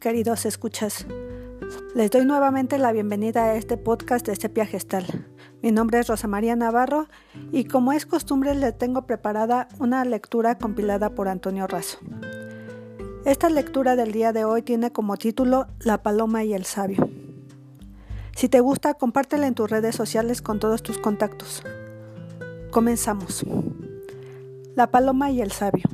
queridos escuchas. Les doy nuevamente la bienvenida a este podcast de Sepia Gestal. Mi nombre es Rosa María Navarro y como es costumbre le tengo preparada una lectura compilada por Antonio Razo. Esta lectura del día de hoy tiene como título La paloma y el sabio. Si te gusta, compártela en tus redes sociales con todos tus contactos. Comenzamos. La paloma y el sabio.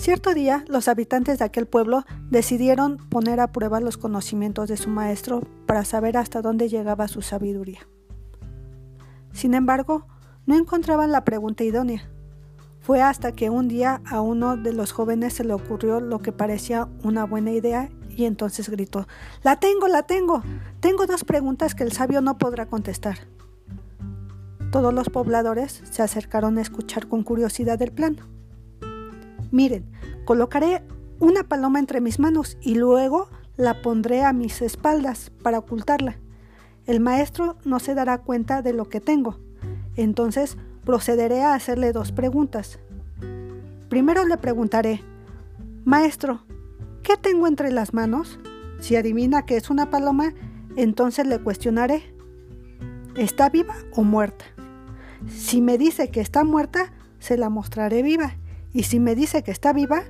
Cierto día, los habitantes de aquel pueblo decidieron poner a prueba los conocimientos de su maestro para saber hasta dónde llegaba su sabiduría. Sin embargo, no encontraban la pregunta idónea. Fue hasta que un día a uno de los jóvenes se le ocurrió lo que parecía una buena idea y entonces gritó, La tengo, la tengo. Tengo dos preguntas que el sabio no podrá contestar. Todos los pobladores se acercaron a escuchar con curiosidad el plan. Miren, colocaré una paloma entre mis manos y luego la pondré a mis espaldas para ocultarla. El maestro no se dará cuenta de lo que tengo. Entonces procederé a hacerle dos preguntas. Primero le preguntaré, Maestro, ¿qué tengo entre las manos? Si adivina que es una paloma, entonces le cuestionaré, ¿está viva o muerta? Si me dice que está muerta, se la mostraré viva y si me dice que está viva,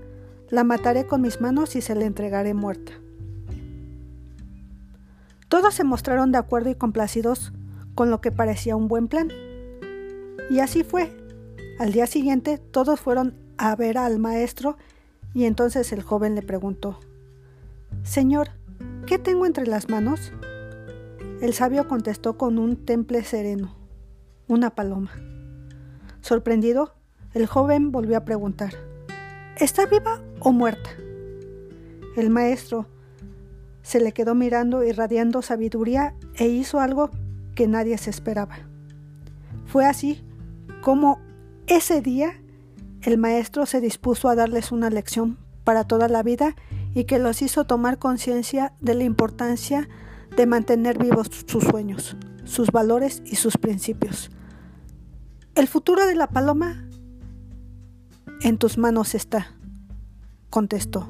la mataré con mis manos y se la entregaré muerta. Todos se mostraron de acuerdo y complacidos con lo que parecía un buen plan. Y así fue. Al día siguiente todos fueron a ver al maestro y entonces el joven le preguntó, Señor, ¿qué tengo entre las manos? El sabio contestó con un temple sereno, una paloma. Sorprendido, el joven volvió a preguntar, ¿está viva o muerta? El maestro se le quedó mirando irradiando sabiduría e hizo algo que nadie se esperaba. Fue así como ese día el maestro se dispuso a darles una lección para toda la vida y que los hizo tomar conciencia de la importancia de mantener vivos sus sueños, sus valores y sus principios. El futuro de la paloma en tus manos está, contestó.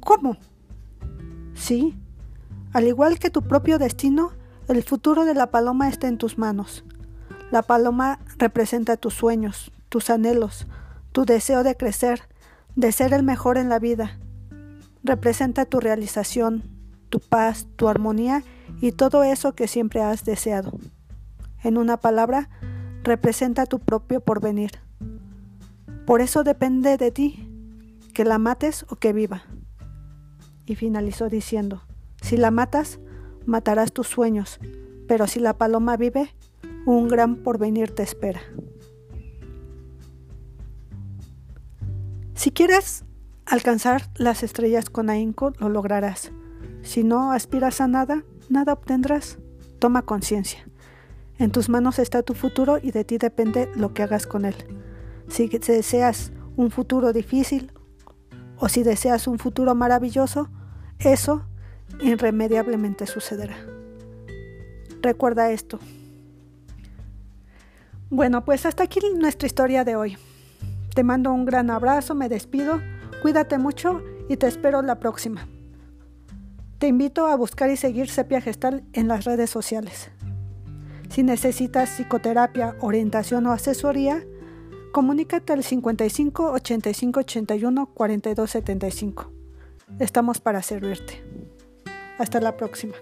¿Cómo? Sí, al igual que tu propio destino, el futuro de la paloma está en tus manos. La paloma representa tus sueños, tus anhelos, tu deseo de crecer, de ser el mejor en la vida. Representa tu realización, tu paz, tu armonía y todo eso que siempre has deseado. En una palabra, representa tu propio porvenir. Por eso depende de ti que la mates o que viva. Y finalizó diciendo, si la matas, matarás tus sueños, pero si la paloma vive, un gran porvenir te espera. Si quieres alcanzar las estrellas con ahínco, lo lograrás. Si no aspiras a nada, nada obtendrás. Toma conciencia. En tus manos está tu futuro y de ti depende lo que hagas con él. Si deseas un futuro difícil o si deseas un futuro maravilloso, eso irremediablemente sucederá. Recuerda esto. Bueno, pues hasta aquí nuestra historia de hoy. Te mando un gran abrazo, me despido, cuídate mucho y te espero la próxima. Te invito a buscar y seguir Sepia Gestal en las redes sociales. Si necesitas psicoterapia, orientación o asesoría, Comunícate al 55 85 81 42 75. Estamos para servirte. Hasta la próxima.